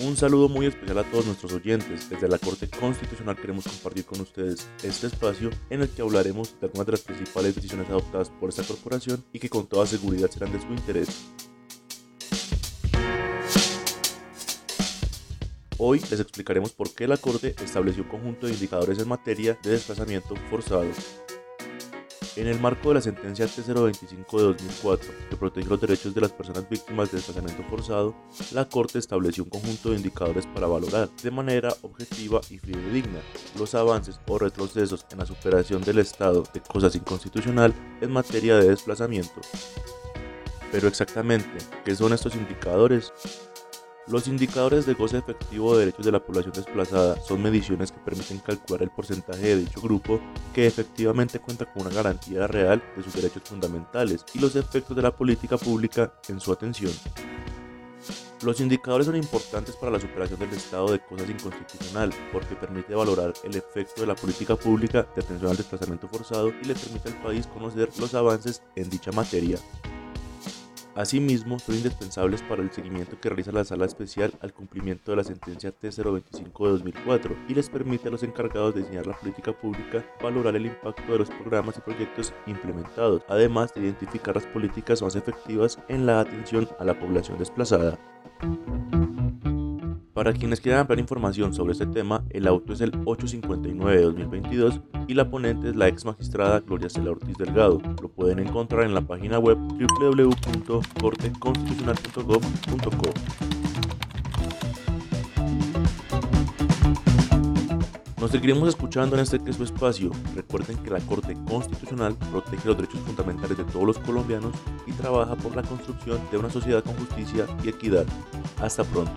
Un saludo muy especial a todos nuestros oyentes. Desde la Corte Constitucional queremos compartir con ustedes este espacio en el que hablaremos de algunas de las principales decisiones adoptadas por esta corporación y que con toda seguridad serán de su interés. Hoy les explicaremos por qué la Corte estableció un conjunto de indicadores en materia de desplazamiento forzado. En el marco de la sentencia T025 de 2004, que protege los derechos de las personas víctimas de desplazamiento forzado, la Corte estableció un conjunto de indicadores para valorar de manera objetiva y fidedigna los avances o retrocesos en la superación del estado de cosas inconstitucional en materia de desplazamiento. Pero exactamente, ¿qué son estos indicadores? Los indicadores de goce efectivo de derechos de la población desplazada son mediciones que permiten calcular el porcentaje de dicho grupo que efectivamente cuenta con una garantía real de sus derechos fundamentales y los efectos de la política pública en su atención. Los indicadores son importantes para la superación del estado de cosas inconstitucional porque permite valorar el efecto de la política pública de atención al desplazamiento forzado y le permite al país conocer los avances en dicha materia. Asimismo, son indispensables para el seguimiento que realiza la Sala Especial al cumplimiento de la sentencia T025 de 2004 y les permite a los encargados de diseñar la política pública valorar el impacto de los programas y proyectos implementados, además de identificar las políticas más efectivas en la atención a la población desplazada. Para quienes quieran ampliar información sobre este tema, el auto es el 859 de 2022 y la ponente es la ex magistrada Gloria Cela Ortiz Delgado. Lo pueden encontrar en la página web www.corteconstitucional.gov.co. Nos seguiremos escuchando en este queso espacio. Recuerden que la Corte Constitucional protege los derechos fundamentales de todos los colombianos y trabaja por la construcción de una sociedad con justicia y equidad. Hasta pronto.